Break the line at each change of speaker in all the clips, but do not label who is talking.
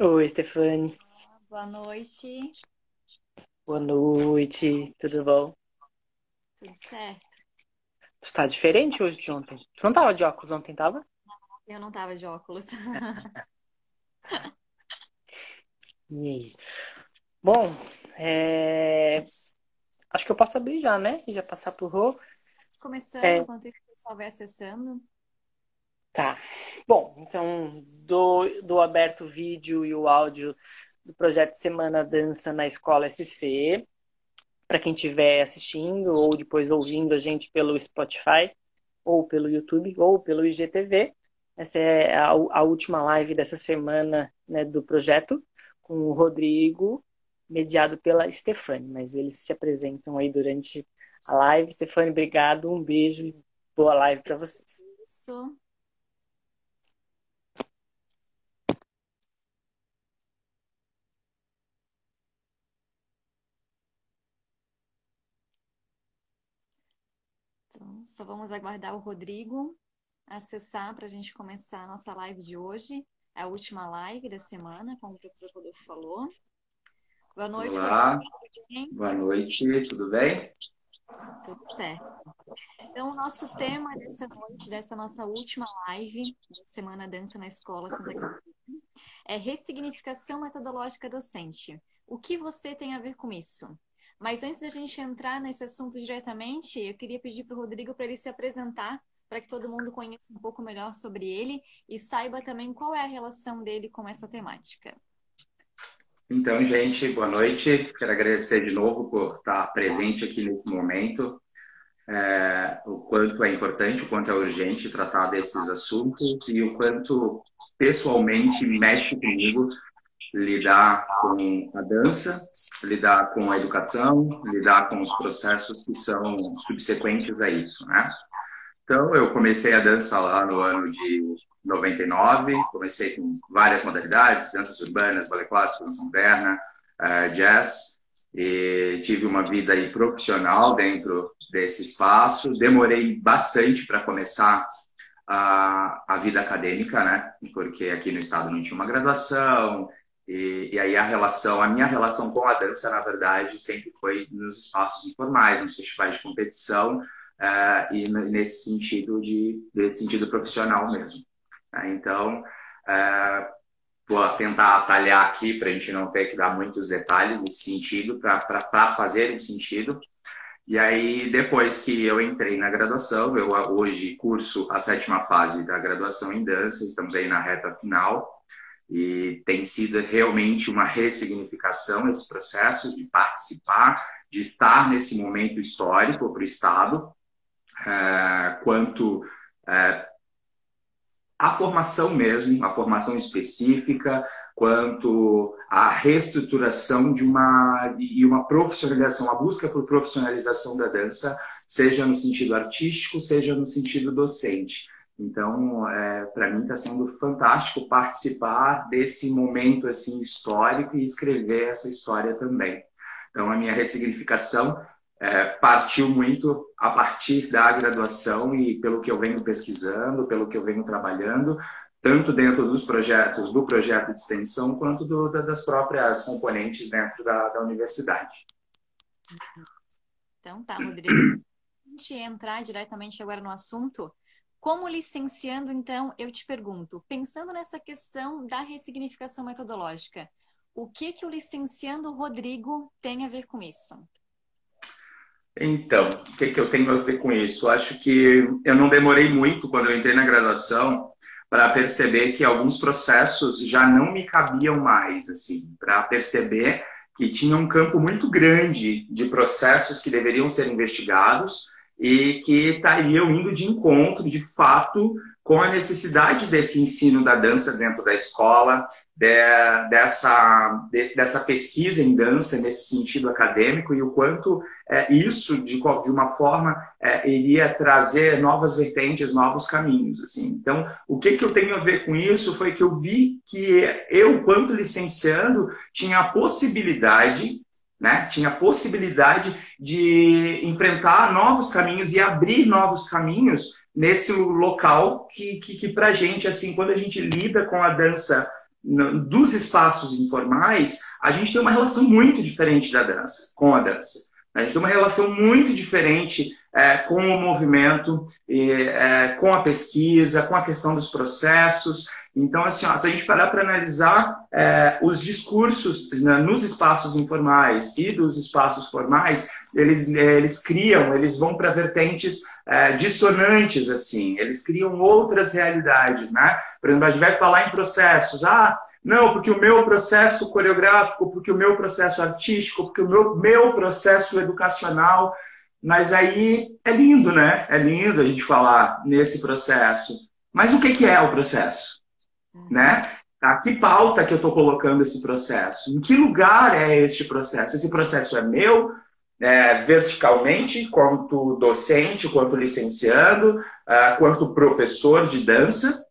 Oi, Stefane.
Boa noite.
Boa noite, tudo bom?
Tudo certo?
Tu tá diferente hoje de ontem. Tu não tava de óculos ontem, tava?
Eu não tava de óculos.
E aí? Bom, é, acho que eu posso abrir já, né? E já passar pro Rô.
Começando,
É.
enquanto o pessoal vai acessando.
Tá. Bom, então, do, do aberto vídeo e o áudio do projeto Semana Dança na Escola SC. Para quem estiver assistindo ou depois ouvindo a gente pelo Spotify, ou pelo YouTube, ou pelo IGTV. Essa é a, a última live dessa semana né, do projeto, com o Rodrigo, mediado pela Stefane. Mas eles se apresentam aí durante a live. Stefane, obrigado, um beijo e boa live para vocês.
Isso. Então, só vamos aguardar o Rodrigo acessar para a gente começar a nossa live de hoje. É a última live da semana, como o professor Rodolfo falou. Boa noite,
Olá.
Rodrigo.
Boa noite, tudo bem?
Tudo certo. Então, o nosso tema dessa noite, dessa nossa última live da Semana Dança na Escola Santa Catarina, é ressignificação metodológica docente. O que você tem a ver com isso? Mas antes da gente entrar nesse assunto diretamente, eu queria pedir para o Rodrigo para ele se apresentar, para que todo mundo conheça um pouco melhor sobre ele e saiba também qual é a relação dele com essa temática.
Então, gente, boa noite. Quero agradecer de novo por estar presente aqui nesse momento. É, o quanto é importante, o quanto é urgente tratar desses assuntos e o quanto pessoalmente mexe comigo lidar com a dança, lidar com a educação, lidar com os processos que são subsequentes a isso, né? Então, eu comecei a dança lá no ano de 99, comecei com várias modalidades, danças urbanas, balé clássico, dança moderna, uh, jazz, e tive uma vida aí profissional dentro desse espaço. Demorei bastante para começar a, a vida acadêmica, né? Porque aqui no estado não tinha uma graduação, e, e, aí a relação, a minha relação com a dança, na verdade, sempre foi nos espaços informais, nos festivais de competição uh, e nesse sentido de nesse sentido profissional mesmo. Uh, então, uh, vou tentar atalhar aqui para a gente não ter que dar muitos detalhes nesse sentido, para fazer um sentido. E aí, depois que eu entrei na graduação, eu hoje curso a sétima fase da graduação em dança, estamos aí na reta final e tem sido realmente uma ressignificação esse processo de participar, de estar nesse momento histórico para o Estado, é, quanto é, a formação mesmo, a formação específica, quanto a reestruturação de uma e uma profissionalização, a busca por profissionalização da dança, seja no sentido artístico, seja no sentido docente. Então, é, para mim está sendo fantástico participar desse momento assim histórico e escrever essa história também. Então, a minha ressignificação é, partiu muito a partir da graduação e pelo que eu venho pesquisando, pelo que eu venho trabalhando, tanto dentro dos projetos, do projeto de extensão, quanto do, das próprias componentes dentro da, da universidade.
Então tá, Rodrigo. Antes de entrar diretamente agora no assunto, como licenciando, então, eu te pergunto, pensando nessa questão da ressignificação metodológica, o que que o licenciando Rodrigo tem a ver com isso?
Então, o que, que eu tenho a ver com isso? Acho que eu não demorei muito quando eu entrei na graduação para perceber que alguns processos já não me cabiam mais, assim, para perceber que tinha um campo muito grande de processos que deveriam ser investigados e que estariam indo de encontro, de fato, com a necessidade desse ensino da dança dentro da escola, de, dessa, dessa pesquisa em dança nesse sentido acadêmico e o quanto é, isso, de, de uma forma, é, iria trazer novas vertentes, novos caminhos. Assim. Então, o que, que eu tenho a ver com isso foi que eu vi que eu, quanto licenciando, tinha a possibilidade né? Tinha possibilidade de enfrentar novos caminhos e abrir novos caminhos nesse local que, que, que para gente, assim, quando a gente lida com a dança dos espaços informais, a gente tem uma relação muito diferente da dança, com a dança. A gente tem uma relação muito diferente é, com o movimento, é, com a pesquisa, com a questão dos processos. Então, assim, ó, se a gente parar para analisar é, os discursos né, nos espaços informais e dos espaços formais, eles, eles criam, eles vão para vertentes é, dissonantes, assim, eles criam outras realidades, né? Por exemplo, a gente vai falar em processos, ah, não, porque o meu processo coreográfico, porque o meu processo artístico, porque o meu, meu processo educacional, mas aí é lindo, né? É lindo a gente falar nesse processo. Mas o que é o processo? Né? Tá? Que pauta que eu estou colocando esse processo? Em que lugar é este processo? Esse processo é meu, é, verticalmente, quanto docente, quanto licenciando, uh, quanto professor de dança,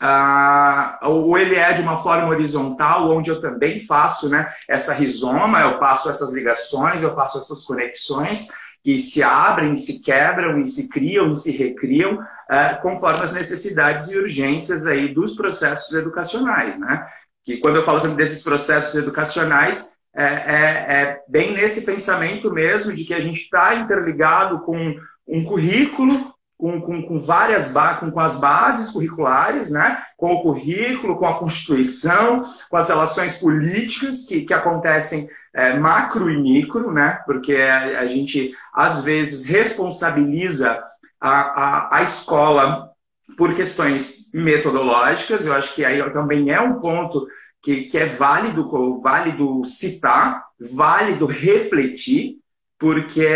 uh, ou ele é de uma forma horizontal, onde eu também faço né, essa rizoma, eu faço essas ligações, eu faço essas conexões, que se abrem, se quebram e se criam e se recriam uh, conforme as necessidades e urgências aí dos processos educacionais, né? Que quando eu falo sobre desses processos educacionais, é, é, é bem nesse pensamento mesmo de que a gente está interligado com um currículo com, com, com, várias com, com as bases curriculares, né? com o currículo, com a Constituição, com as relações políticas que, que acontecem é, macro e micro, né? porque a, a gente às vezes responsabiliza a, a, a escola por questões metodológicas, eu acho que aí também é um ponto que, que é válido, válido citar, válido refletir, porque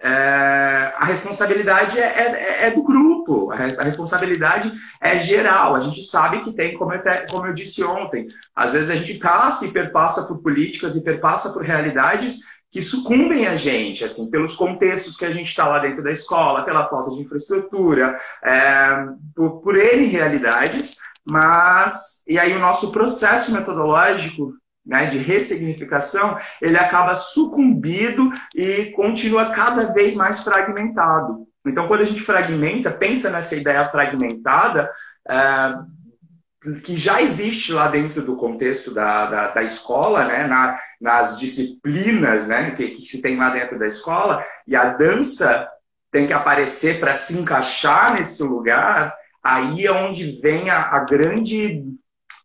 é, a responsabilidade é, é, é, do grupo, a responsabilidade é geral. A gente sabe que tem, como eu, como eu disse ontem, às vezes a gente passa e perpassa por políticas e perpassa por realidades que sucumbem a gente, assim, pelos contextos que a gente está lá dentro da escola, pela falta de infraestrutura, é, por, por N realidades, mas, e aí o nosso processo metodológico né, de ressignificação, ele acaba sucumbido e continua cada vez mais fragmentado. Então, quando a gente fragmenta, pensa nessa ideia fragmentada, é, que já existe lá dentro do contexto da, da, da escola, né, na, nas disciplinas né, que, que, se tem lá dentro da escola, e a dança tem que aparecer para se encaixar nesse lugar, aí é onde vem a, a, grande,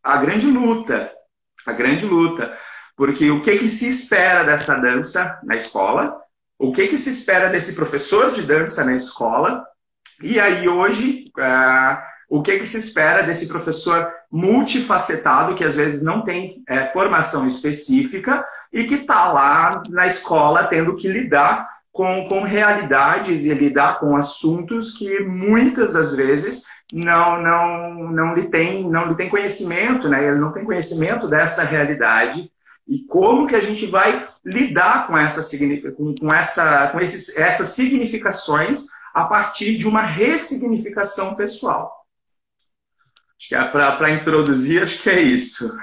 a grande luta, a grande luta. Porque o que, que se espera dessa dança na escola? O que, que se espera desse professor de dança na escola? E aí hoje... Uh, o que, que se espera desse professor multifacetado, que às vezes não tem é, formação específica e que está lá na escola tendo que lidar com, com realidades e lidar com assuntos que muitas das vezes não não não lhe tem não lhe tem conhecimento, né? Ele não tem conhecimento dessa realidade e como que a gente vai lidar com essa com, com essa com esses, essas significações a partir de uma ressignificação pessoal. Acho que é para introduzir, acho que é isso.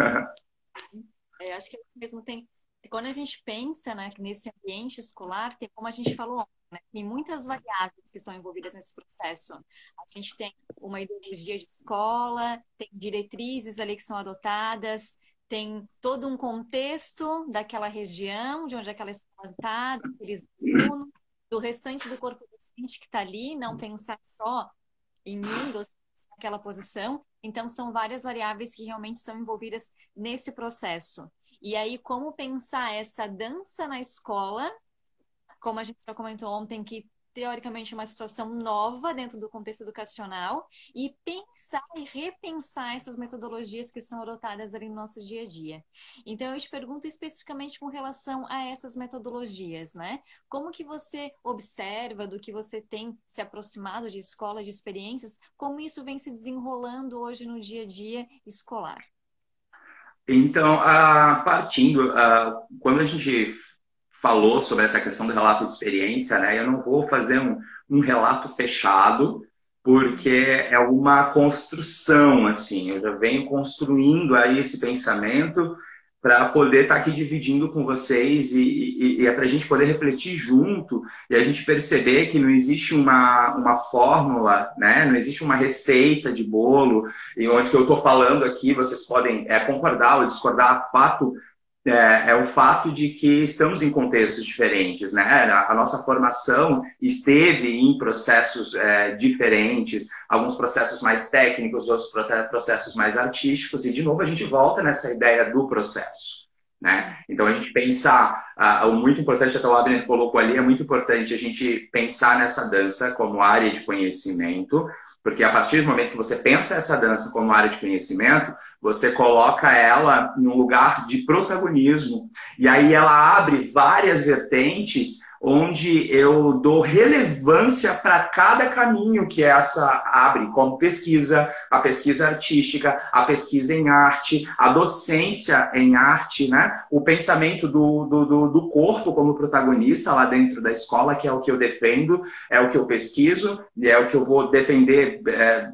É, acho que é mesmo tem. Quando a gente pensa né, nesse ambiente escolar, tem como a gente falou, né, tem muitas variáveis que são envolvidas nesse processo. A gente tem uma ideologia de escola, tem diretrizes ali que são adotadas, tem todo um contexto daquela região, de onde aquela escola está, daqueles alunos, do restante do corpo docente que está ali, não pensar só em mim, naquela posição. Então, são várias variáveis que realmente são envolvidas nesse processo. E aí, como pensar essa dança na escola, como a gente já comentou ontem, que teoricamente uma situação nova dentro do contexto educacional e pensar e repensar essas metodologias que são adotadas ali no nosso dia a dia. Então eu te pergunto especificamente com relação a essas metodologias, né? Como que você observa do que você tem se aproximado de escola, de experiências, como isso vem se desenrolando hoje no dia a dia escolar?
Então, a, partindo, a, quando a gente falou sobre essa questão do relato de experiência, né? Eu não vou fazer um, um relato fechado, porque é uma construção, assim. Eu já venho construindo aí esse pensamento para poder estar tá aqui dividindo com vocês e, e, e é para a gente poder refletir junto e a gente perceber que não existe uma, uma fórmula, né? não existe uma receita de bolo, e onde que eu estou falando aqui, vocês podem é, concordar ou discordar, fato é, é, o fato de que estamos em contextos diferentes, né? A, a nossa formação esteve em processos é, diferentes, alguns processos mais técnicos, outros processos mais artísticos, e de novo a gente volta nessa ideia do processo. Né? Então a gente pensar, uh, o muito importante, até o Abner colocou ali, é muito importante a gente pensar nessa dança como área de conhecimento, porque a partir do momento que você pensa essa dança como área de conhecimento, você coloca ela em um lugar de protagonismo. E aí ela abre várias vertentes onde eu dou relevância para cada caminho que essa abre, como pesquisa, a pesquisa artística, a pesquisa em arte, a docência em arte, né? o pensamento do, do, do corpo como protagonista lá dentro da escola, que é o que eu defendo, é o que eu pesquiso, e é o que eu vou defender. É,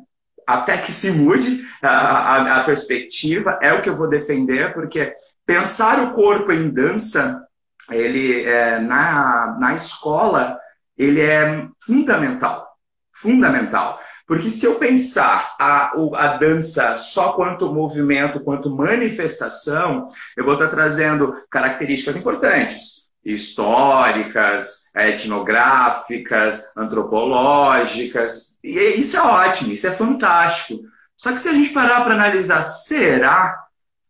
até que se mude a, a, a, perspectiva, é o que eu vou defender, porque pensar o corpo em dança, ele é, na, na escola, ele é fundamental, fundamental. Porque se eu pensar a, a dança só quanto movimento, quanto manifestação, eu vou estar trazendo características importantes históricas, etnográficas, antropológicas. E isso é ótimo, isso é fantástico. Só que se a gente parar para analisar, será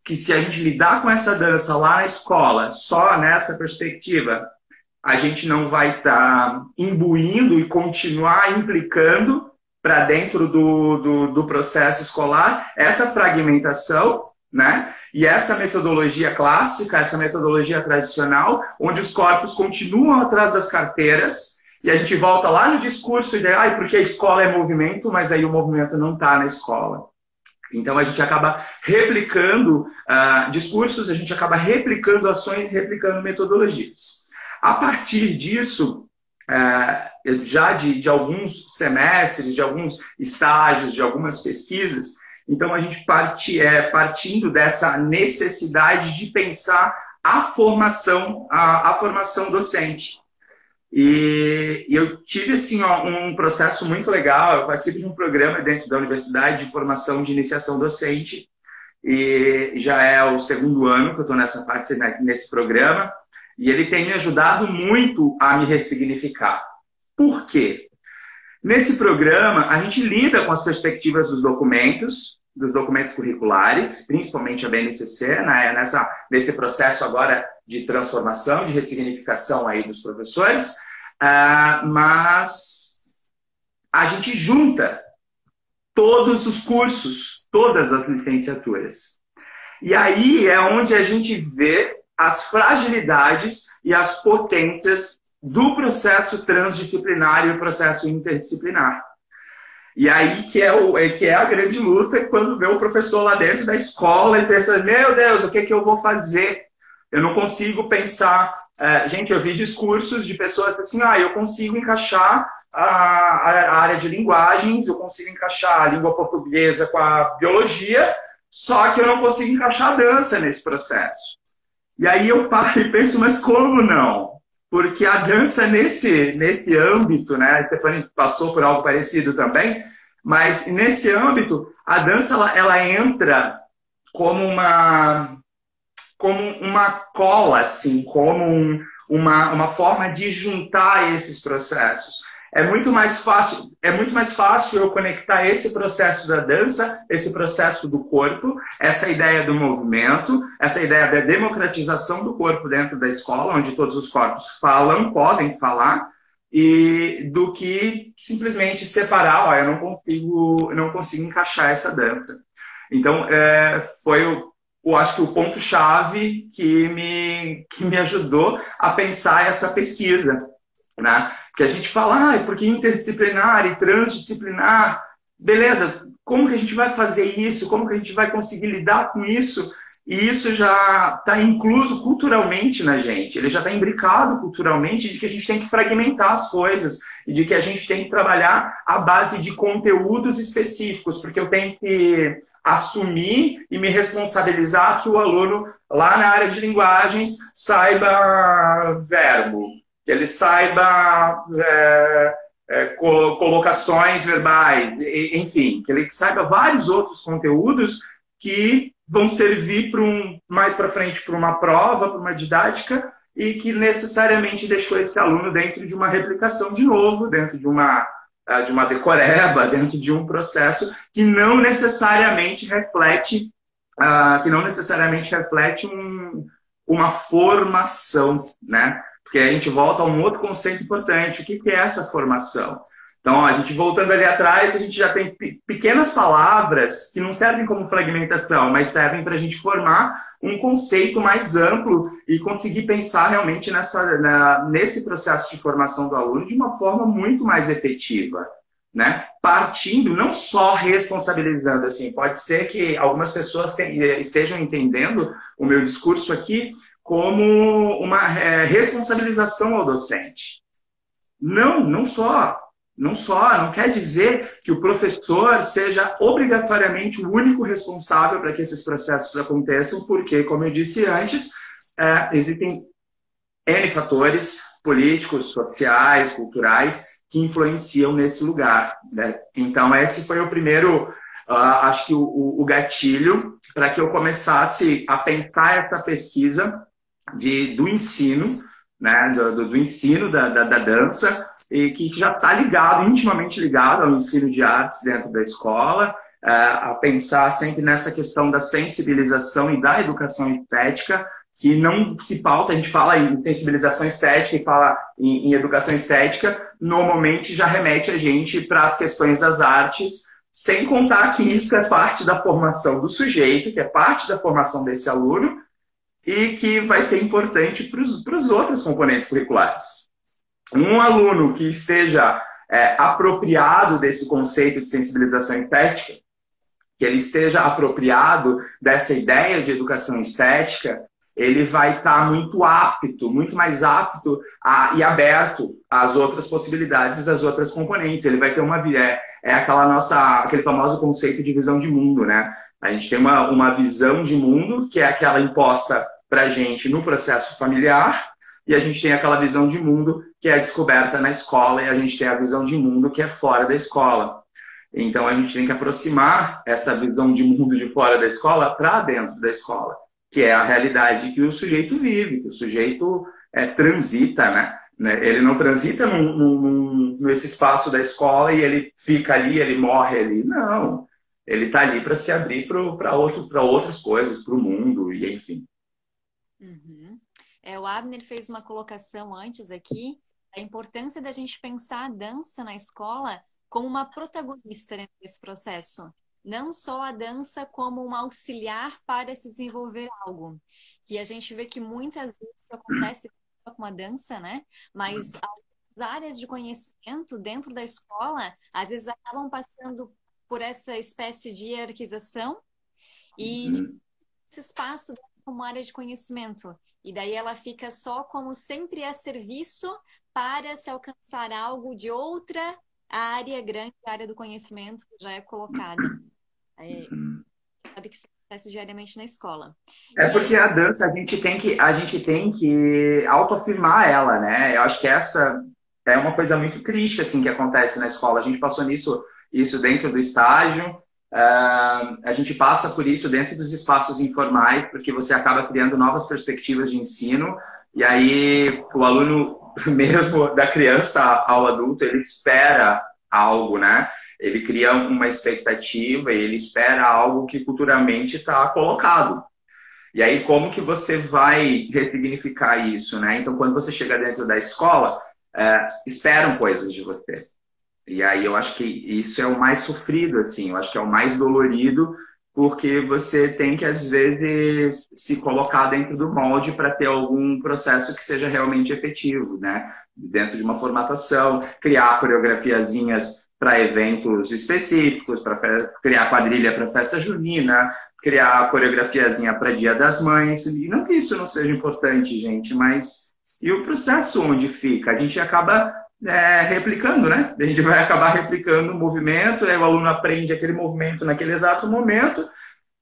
que se a gente lidar com essa dança lá na escola, só nessa perspectiva, a gente não vai estar tá imbuindo e continuar implicando para dentro do, do, do processo escolar essa fragmentação, né? E essa metodologia clássica, essa metodologia tradicional, onde os corpos continuam atrás das carteiras, e a gente volta lá no discurso de, ah, porque a escola é movimento, mas aí o movimento não está na escola. Então a gente acaba replicando uh, discursos, a gente acaba replicando ações, replicando metodologias. A partir disso, uh, já de, de alguns semestres, de alguns estágios, de algumas pesquisas, então, a gente parte, é, partindo dessa necessidade de pensar a formação, a, a formação docente. E, e, eu tive assim ó, um processo muito legal. Eu participo de um programa dentro da universidade de formação de iniciação docente e já é o segundo ano que eu estou nessa parte né, nesse programa e ele tem me ajudado muito a me ressignificar. Por quê? Nesse programa a gente lida com as perspectivas dos documentos dos documentos curriculares, principalmente a BNCC, né, nessa, nesse processo agora de transformação, de ressignificação aí dos professores, uh, mas a gente junta todos os cursos, todas as licenciaturas. E aí é onde a gente vê as fragilidades e as potências do processo transdisciplinar e o processo interdisciplinar. E aí que é, o, é, que é a grande luta quando vê o professor lá dentro da escola e pensa, meu Deus, o que, é que eu vou fazer? Eu não consigo pensar. É, gente, eu vi discursos de pessoas assim, ah, eu consigo encaixar a, a, área de linguagens, eu consigo encaixar a língua portuguesa com a biologia, só que eu não consigo encaixar a dança nesse processo. E aí eu paro e penso, mas como não? Porque a dança nesse, nesse âmbito, né, a Stephanie passou por algo parecido também, mas nesse âmbito, a dança ela, ela entra como uma como uma cola, assim, como um, uma, uma forma de juntar esses processos é muito mais fácil, é muito mais fácil eu conectar esse processo da dança, esse processo do corpo, essa ideia do movimento, essa ideia da democratização do corpo dentro da escola, onde todos os corpos falam, podem falar, e do que simplesmente separar, ó, eu não consigo, não consigo encaixar essa dança. Então, é, foi o, eu acho que o ponto chave que me que me ajudou a pensar essa pesquisa, né? Que a gente fala, ah, porque interdisciplinar e transdisciplinar, beleza, como que a gente vai fazer isso? Como que a gente vai conseguir lidar com isso? E isso já está incluso culturalmente na gente, ele já está imbricado culturalmente de que a gente tem que fragmentar as coisas e de que a gente tem que trabalhar à base de conteúdos específicos, porque eu tenho que assumir e me responsabilizar que o aluno, lá na área de linguagens, saiba verbo, que ele saiba é, é, colocações verbais, enfim, que ele saiba vários outros conteúdos que vão servir para um mais para frente para uma prova, para uma didática e que necessariamente deixou esse aluno dentro de uma replicação de novo, dentro de uma ah, de uma decoreba, dentro de um processo que não necessariamente reflete, uh, que não necessariamente reflete um, uma formação, né? Porque a gente volta a um outro conceito importante. O que, é essa formação? Então, a gente voltando ali atrás, a gente já tem pequenas palavras que não servem como fragmentação, mas servem para a gente formar um conceito mais amplo e conseguir pensar realmente nessa, na, nesse processo de formação do aluno de uma forma muito mais efetiva. Né? Partindo, não só responsabilizando, assim, pode ser que algumas pessoas te, estejam entendendo o meu discurso aqui como uma é, responsabilização ao docente. Não, não só. Não só, não quer dizer que o professor seja obrigatoriamente o único responsável para que esses processos aconteçam, porque, como eu disse antes, é, existem N fatores políticos, sociais, culturais, que influenciam nesse lugar. Né? Então, esse foi o primeiro, uh, acho que o, o gatilho para que eu começasse a pensar essa pesquisa de, do ensino né, do, do ensino da, da, da, dança, e que já está ligado, intimamente ligado ao ensino de artes dentro da escola, é, a pensar sempre nessa questão da sensibilização e da educação estética, que não se pauta, a gente fala em sensibilização estética e fala em, em educação estética, normalmente já remete a gente para as questões das artes, sem contar que isso é parte da formação do sujeito, que é parte da formação desse aluno, e que vai ser importante para os outros componentes curriculares. Um aluno que esteja é, apropriado desse conceito de sensibilização estética, que ele esteja apropriado dessa ideia de educação estética, ele vai estar tá muito apto, muito mais apto a, e aberto às outras possibilidades das outras componentes. Ele vai ter uma é, é aquela nossa aquele famoso conceito de visão de mundo, né? A gente tem uma, uma visão de mundo que é aquela imposta para gente no processo familiar, e a gente tem aquela visão de mundo que é descoberta na escola, e a gente tem a visão de mundo que é fora da escola. Então a gente tem que aproximar essa visão de mundo de fora da escola para dentro da escola, que é a realidade que o sujeito vive, que o sujeito é, transita, né? né? Ele não transita num, num, nesse espaço da escola e ele fica ali, ele morre ali. Não. Ele está ali para se abrir para outras coisas, para o mundo, e enfim.
Uhum. É, o Abner fez uma colocação antes aqui, a importância da gente pensar a dança na escola como uma protagonista nesse processo. Não só a dança como um auxiliar para se desenvolver algo. Que a gente vê que muitas vezes acontece com a dança, né? Mas as áreas de conhecimento dentro da escola, às vezes acabam passando por essa espécie de hierarquização e uhum. esse espaço como área de conhecimento. E daí ela fica só como sempre a serviço para se alcançar algo de outra área grande, área do conhecimento que já é colocada. É, sabe que isso acontece diariamente na escola.
É porque a dança a gente tem que a gente tem que autoafirmar ela, né? Eu acho que essa é uma coisa muito triste assim que acontece na escola. A gente passou nisso isso dentro do estágio Uh, a gente passa por isso dentro dos espaços informais, porque você acaba criando novas perspectivas de ensino, e aí o aluno, mesmo da criança ao adulto, ele espera algo, né? Ele cria uma expectativa ele espera algo que culturalmente está colocado. E aí, como que você vai ressignificar isso, né? Então, quando você chega dentro da escola, uh, esperam coisas de você. E aí eu acho que isso é o mais sofrido, assim, eu acho que é o mais dolorido, porque você tem que, às vezes, se colocar dentro do molde para ter algum processo que seja realmente efetivo, né? Dentro de uma formatação, criar coreografiazinhas para eventos específicos, para criar quadrilha para festa junina, criar coreografiazinha para Dia das Mães. E não que isso não seja importante, gente, mas e o processo onde fica? A gente acaba é, replicando, né? A gente vai acabar replicando o movimento, aí o aluno aprende aquele movimento naquele exato momento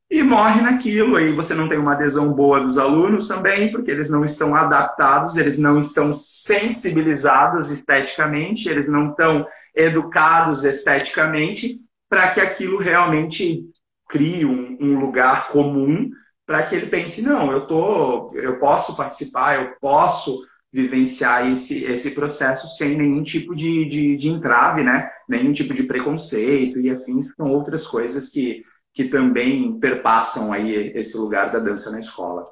e morre naquilo. Aí você não tem uma adesão boa dos alunos também, porque eles não estão adaptados, eles não estão sensibilizados esteticamente, eles não estão educados esteticamente para que aquilo realmente crie um, um lugar comum para que ele pense não, eu tô, eu posso participar, eu posso vivenciar esse, esse processo sem nenhum tipo de, de, de entrave, né? Nenhum tipo de preconceito e afins, são outras coisas que, que também perpassam aí esse lugar da dança na escola.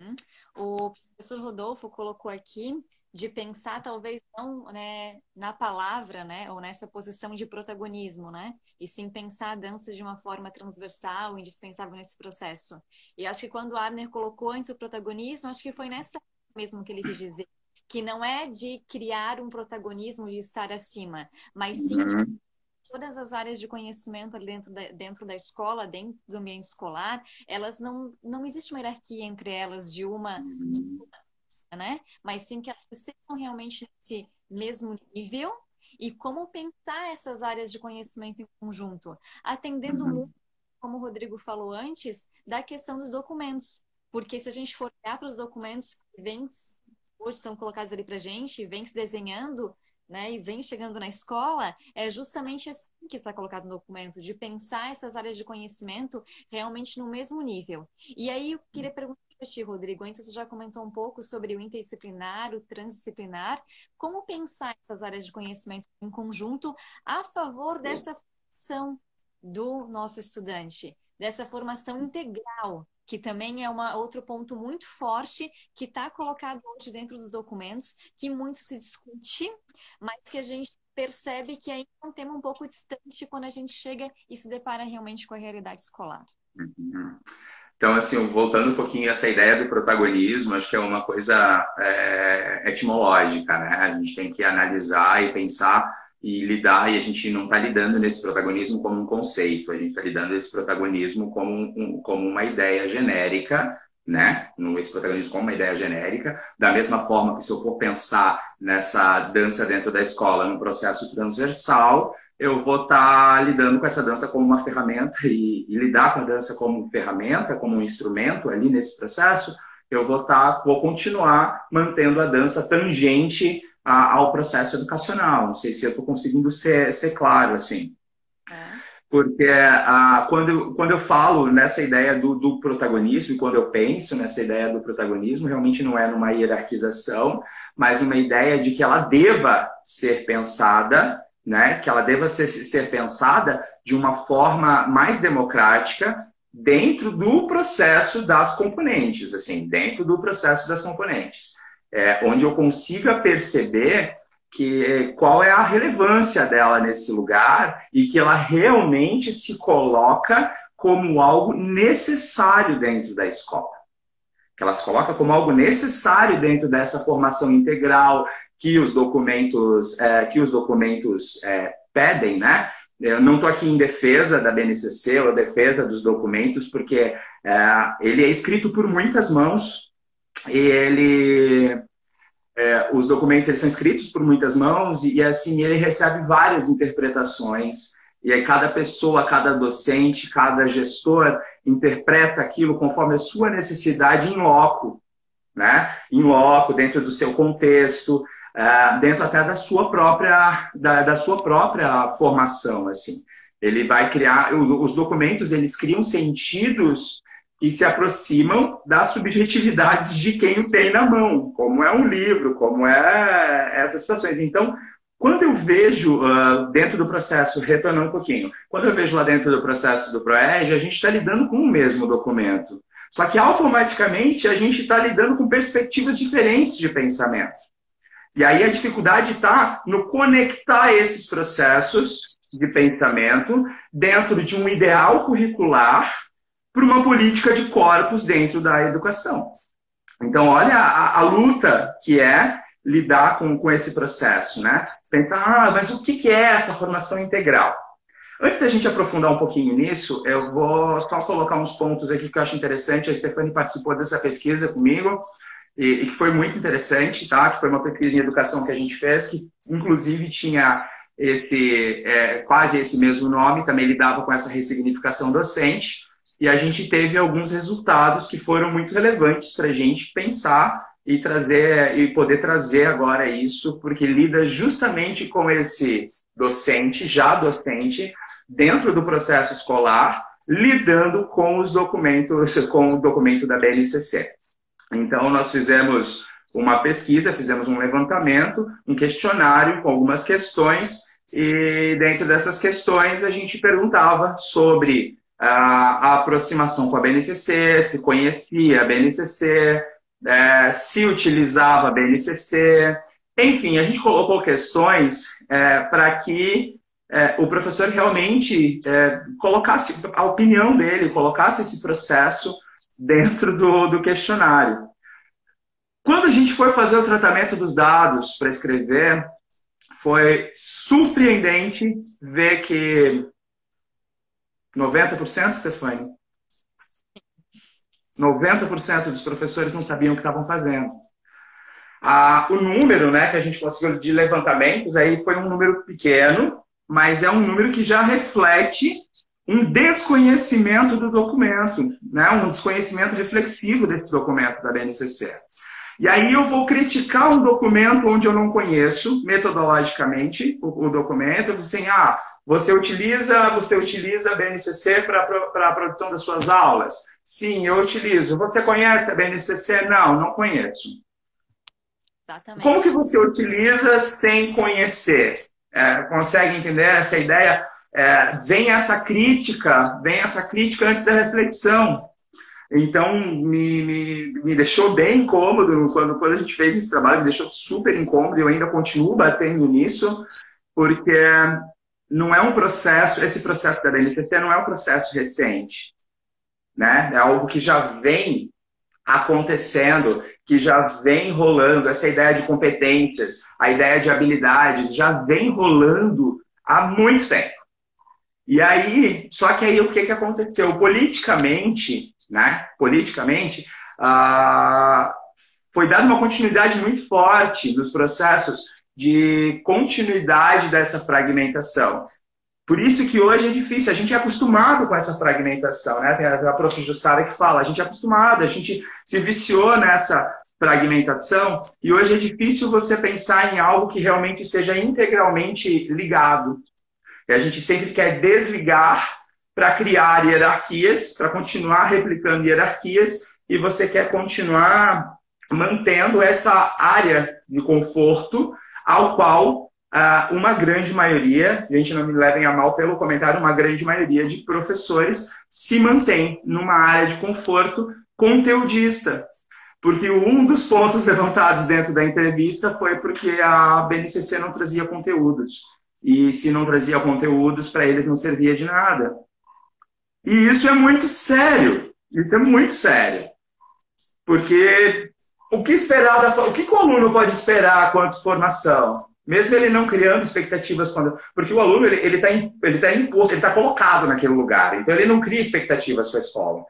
Uhum. O professor Rodolfo colocou aqui de pensar talvez não né, na palavra, né, ou nessa posição de protagonismo, né, e sim pensar a dança de uma forma transversal, indispensável nesse processo. E acho que quando Abner colocou antes o protagonismo, acho que foi nessa mesmo que ele quis dizer. Que não é de criar um protagonismo de estar acima, mas sim de uhum. todas as áreas de conhecimento dentro da, dentro da escola, dentro do ambiente escolar, elas não, não existe uma hierarquia entre elas de uma, de uma né? Mas sim que elas estejam realmente nesse mesmo nível e como pensar essas áreas de conhecimento em conjunto, atendendo uhum. muito, como o Rodrigo falou antes, da questão dos documentos. Porque se a gente for olhar para os documentos que vem, hoje estão colocados ali para a gente, vem se desenhando, né, e vem chegando na escola, é justamente assim que está colocado no documento, de pensar essas áreas de conhecimento realmente no mesmo nível. E aí eu queria perguntar para ti, Rodrigo, antes você já comentou um pouco sobre o interdisciplinar, o transdisciplinar, como pensar essas áreas de conhecimento em conjunto a favor dessa formação do nosso estudante, dessa formação integral que também é uma, outro ponto muito forte que está colocado hoje dentro dos documentos, que muito se discute, mas que a gente percebe que ainda é um tema um pouco distante quando a gente chega e se depara realmente com a realidade escolar.
Uhum. Então, assim, voltando um pouquinho a essa ideia do protagonismo, acho que é uma coisa é, etimológica, né? A gente tem que analisar e pensar e lidar, e a gente não está lidando nesse protagonismo como um conceito, a gente está lidando nesse protagonismo como, um, como uma ideia genérica, né? Esse protagonismo como uma ideia genérica, da mesma forma que se eu for pensar nessa dança dentro da escola, num processo transversal, eu vou estar tá lidando com essa dança como uma ferramenta e, e, lidar com a dança como ferramenta, como um instrumento ali nesse processo, eu vou estar, tá, vou continuar mantendo a dança tangente a, ao processo educacional. Não sei se eu estou conseguindo ser, ser claro assim. É. Porque a, quando, eu, quando eu falo nessa ideia do, do protagonismo, e quando eu penso nessa ideia do protagonismo, realmente não é numa hierarquização, mas uma ideia de que ela deva ser pensada, né? que ela deva ser, ser pensada de uma forma mais democrática dentro do processo das componentes, assim, dentro do processo das componentes é, onde eu consiga perceber que qual é a relevância dela nesse lugar e que ela realmente se coloca como algo necessário dentro da escola. Que ela se coloca como algo necessário dentro dessa formação integral que os documentos é, que os documentos é, pedem, né? Eu não estou aqui em defesa da BNCC ou defesa dos documentos, porque é, ele é escrito por muitas mãos, e ele é, os documentos eles são escritos por muitas mãos e, e assim ele recebe várias interpretações e aí cada pessoa, cada docente, cada gestor interpreta aquilo conforme a sua necessidade em loco, né? Em loco, dentro do seu contexto, é, dentro até da sua própria da, da, sua própria formação, assim. Ele vai criar os documentos, eles criam sentidos e se aproximam das subjetividades de quem o tem na mão, como é um livro, como é essas situações. Então, quando eu vejo uh, dentro do processo, retornando um pouquinho, quando eu vejo lá dentro do processo do PROEG, a gente está lidando com o mesmo documento. Só que automaticamente a gente está lidando com perspectivas diferentes de pensamento. E aí a dificuldade está no conectar esses processos de pensamento dentro de um ideal curricular para uma política de corpos dentro da educação. Então, olha a, a, luta que é lidar com, com esse processo, né? Pensar, ah, mas o que, que é essa formação integral? Antes da gente aprofundar um pouquinho nisso, eu vou só colocar uns pontos aqui que eu acho interessante. A Stephanie participou dessa pesquisa comigo e, e, que foi muito interessante, tá? Que foi uma pesquisa em educação que a gente fez, que inclusive tinha esse é, quase esse mesmo nome, também lidava com essa ressignificação docente, e a gente teve alguns resultados que foram muito relevantes para a gente pensar e trazer e poder trazer agora isso, porque lida justamente com esse docente, já docente, dentro do processo escolar, lidando com os documentos, com o documento da BNCC. Então, nós fizemos uma pesquisa, fizemos um levantamento, um questionário com algumas questões, e dentro dessas questões a gente perguntava sobre a, aproximação com a BNCC, se conhecia a BNCC, é, se utilizava a BNCC, enfim, a gente colocou questões é, para que é, o professor realmente é, colocasse a opinião dele, colocasse esse processo dentro do, do questionário. Quando a gente foi fazer o tratamento dos dados para escrever, foi surpreendente ver que 90%, Stefani? 90% dos professores não sabiam o que estavam fazendo. Ah, o número né, que a gente conseguiu de levantamentos aí foi um número pequeno, mas é um número que já reflete um desconhecimento do documento, né, um desconhecimento reflexivo desse documento da BNCC. E aí eu vou criticar um documento onde eu não conheço metodologicamente o, o documento, assim, ah, você utiliza, você utiliza a BNCC para a produção das suas aulas? Sim, eu utilizo. Você conhece a BNCC? Não, não conheço. Exatamente. Como que você utiliza sem conhecer? É, consegue entender essa ideia? É, vem essa crítica, vem essa crítica antes da reflexão. Então, me, me, me deixou bem incômodo quando, quando a gente fez esse trabalho, me deixou super incômodo, e eu ainda continuo batendo nisso, porque não é um processo, esse processo da BNCC não é um processo recente, né? É algo que já vem acontecendo, que já vem rolando, essa ideia de competências, a ideia de habilidades, já vem rolando há muito tempo. E aí, só que aí o que, que aconteceu? Politicamente, né? Politicamente, ah, foi dada uma continuidade muito forte dos processos de continuidade dessa fragmentação. Por isso que hoje é difícil, a gente é acostumado com essa fragmentação, né? Tem a, professora Sara que fala, a gente é acostumado, a gente se viciou nessa fragmentação e hoje é difícil você pensar em algo que realmente esteja integralmente ligado. E a gente sempre quer desligar para criar hierarquias, para continuar replicando hierarquias e você quer continuar mantendo essa área de conforto ao qual ah, uma grande maioria, gente não me levem a mal pelo comentário, uma grande maioria de professores se mantém numa área de conforto conteudista. Porque um dos pontos levantados dentro da entrevista foi porque a BNCC não trazia conteúdos. E se não trazia conteúdos, para eles não servia de nada. E isso é muito sério. Isso é muito sério. Porque o que esperar da, o que o aluno pode esperar quanto formação? Mesmo ele não criando expectativas quando, porque o aluno ele está ele tá imposto, ele está colocado naquele lugar, então ele não cria expectativas com a escola.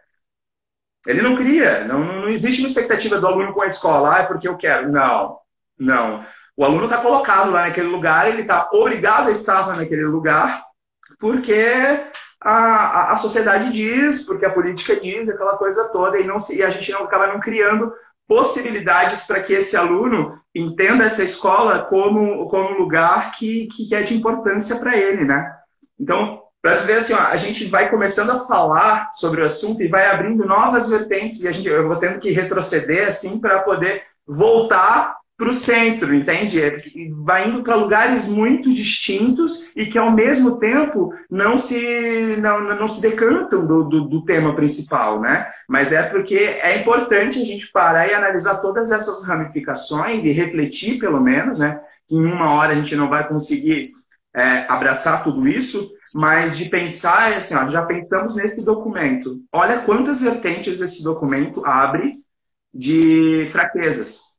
Ele não cria, não, não existe uma expectativa do aluno com a escola, ah, é porque eu quero. Não, não. O aluno está colocado lá naquele lugar, ele está obrigado a estar naquele lugar, porque a, a, a, sociedade diz, porque a política diz, aquela coisa toda, e, não, e a gente não acaba não criando possibilidades para que esse aluno entenda essa escola como, como um lugar que, que é de importância para ele, né? Então, para ver assim, ó, a gente vai começando a falar sobre o assunto e vai abrindo novas vertentes e a gente, eu vou tendo que retroceder assim para poder voltar para o centro, entende? É, vai indo para lugares muito distintos e que ao mesmo tempo não se não, não se decantam do, do, do, tema principal, né? Mas é porque é importante a gente parar e analisar todas essas ramificações e refletir, pelo menos, né? Que em uma hora a gente não vai conseguir é, abraçar tudo isso, mas de pensar assim, ó, já pensamos nesse documento. Olha quantas vertentes esse documento abre de fraquezas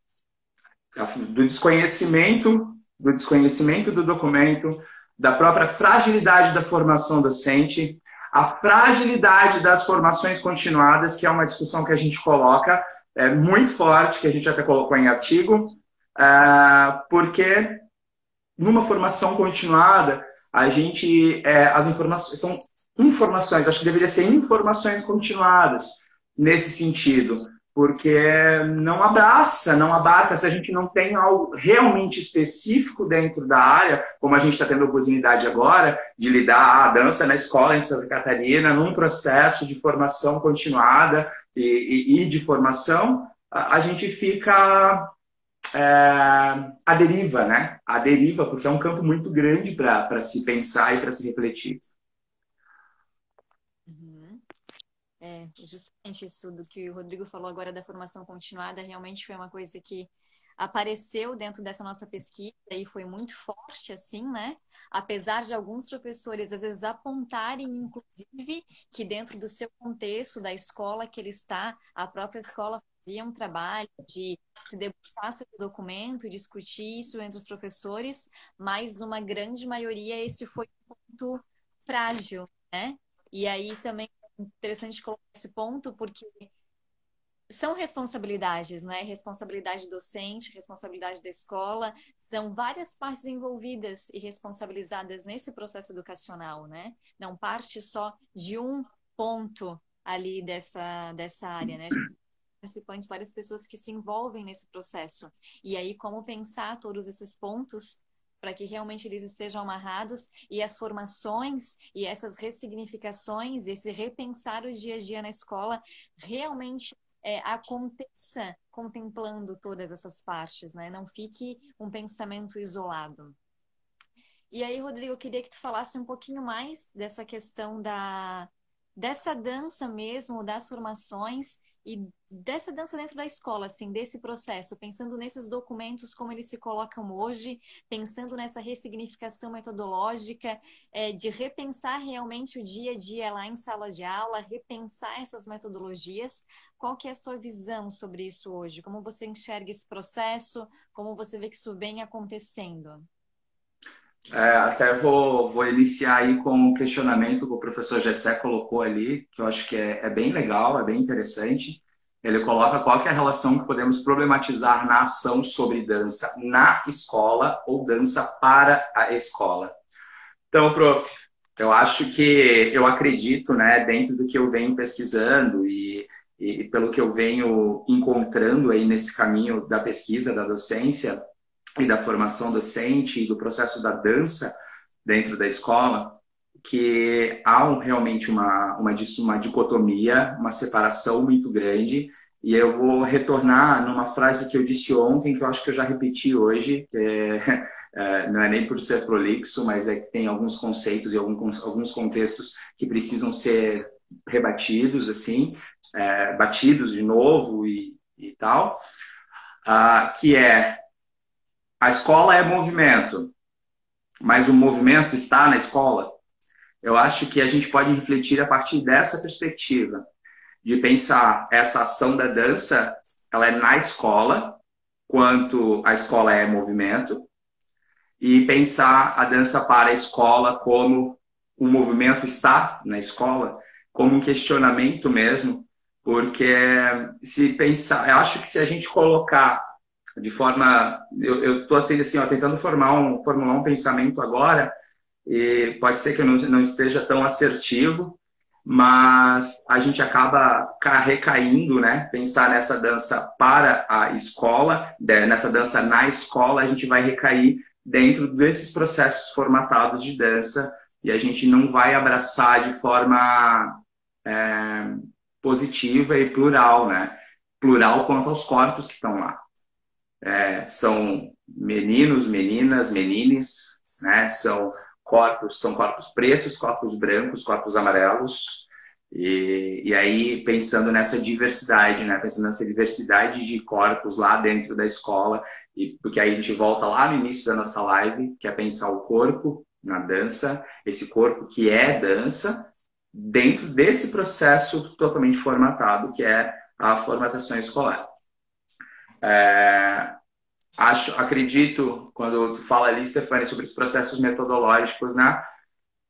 do desconhecimento, do desconhecimento do documento, da própria fragilidade da formação docente, a fragilidade das formações continuadas, que é uma discussão que a gente coloca, é, muito forte, que a gente até colocou em artigo, é, porque numa formação continuada, a gente, é, as informações, são informações, acho que deveria ser informações continuadas nesse sentido, porque não abraça, não abarca, se a gente não tem algo realmente específico dentro da área, como a gente está tendo a oportunidade agora de lidar a dança na escola em Santa Catarina, num processo de formação continuada e, e, e de formação, a, a gente fica é, a deriva, né? A deriva, porque é um campo muito grande para se pensar e para se refletir.
Uhum. É, justamente isso do que o Rodrigo falou agora da formação continuada, realmente foi uma coisa que apareceu dentro dessa nossa pesquisa e foi muito forte, assim, né? Apesar de alguns professores, às vezes, apontarem, inclusive, que dentro do seu contexto, da escola que ele está, a própria escola fazia um trabalho de se debruçar sobre o documento, discutir isso entre os professores, mas numa grande maioria esse foi um ponto frágil, né? E aí também interessante colocar esse ponto porque são responsabilidades, né? Responsabilidade docente, responsabilidade da escola, são várias partes envolvidas e responsabilizadas nesse processo educacional, né? Não parte só de um ponto ali dessa, dessa área, né? participantes, várias pessoas que se envolvem nesse processo. E aí, como pensar todos esses pontos para que realmente eles sejam amarrados e as formações e essas ressignificações, esse repensar o dia a dia na escola realmente é, aconteça contemplando todas essas partes, né? Não fique um pensamento isolado. E aí, Rodrigo, eu queria que tu falasse um pouquinho mais dessa questão da dessa dança mesmo, das formações e dessa dança dentro da escola, assim, desse processo, pensando nesses documentos, como eles se colocam hoje, pensando nessa ressignificação metodológica, é, de repensar realmente o dia a dia lá em sala de aula, repensar essas metodologias. Qual que é a sua visão sobre isso hoje? Como você enxerga esse processo? Como você vê que isso vem acontecendo?
É, até vou, vou iniciar aí com um questionamento que o professor Gessé colocou ali, que eu acho que é, é bem legal, é bem interessante. Ele coloca qual é a relação que podemos problematizar na ação sobre dança na escola ou dança para a escola. Então, prof, eu acho que eu acredito, né, dentro do que eu venho pesquisando e, e pelo que eu venho encontrando aí nesse caminho da pesquisa, da docência, e da formação docente e do processo da dança dentro da escola, que há um, realmente uma, uma, uma dicotomia, uma separação muito grande. E eu vou retornar numa frase que eu disse ontem, que eu acho que eu já repeti hoje, é, é, não é nem por ser prolixo, mas é que tem alguns conceitos e alguns, alguns contextos que precisam ser rebatidos, assim, é, batidos de novo e, e tal, uh, que é a escola é movimento, mas o movimento está na escola. Eu acho que a gente pode refletir a partir dessa perspectiva, de pensar essa ação da dança, ela é na escola, quanto a escola é movimento, e pensar a dança para a escola como o movimento está na escola, como um questionamento mesmo, porque se pensar, eu acho que se a gente colocar de forma. Eu estou assim, ó, tentando formar um, formular um pensamento agora, e pode ser que eu não, não esteja tão assertivo, mas a gente acaba recaindo, né? Pensar nessa dança para a escola, nessa dança na escola, a gente vai recair dentro desses processos formatados de dança e a gente não vai abraçar de forma é, positiva e plural, né? Plural quanto aos corpos que estão lá. É, são meninos, meninas, menines, né? São corpos, são corpos pretos, corpos brancos, corpos amarelos. E, e aí pensando nessa diversidade, né? Pensando nessa diversidade de corpos lá dentro da escola, e porque aí a gente volta lá no início da nossa live, que é pensar o corpo na dança, esse corpo que é dança, dentro desse processo totalmente formatado, que é a formatação escolar. É, acho, acredito, quando tu fala ali, Stefania, sobre os processos metodológicos, né?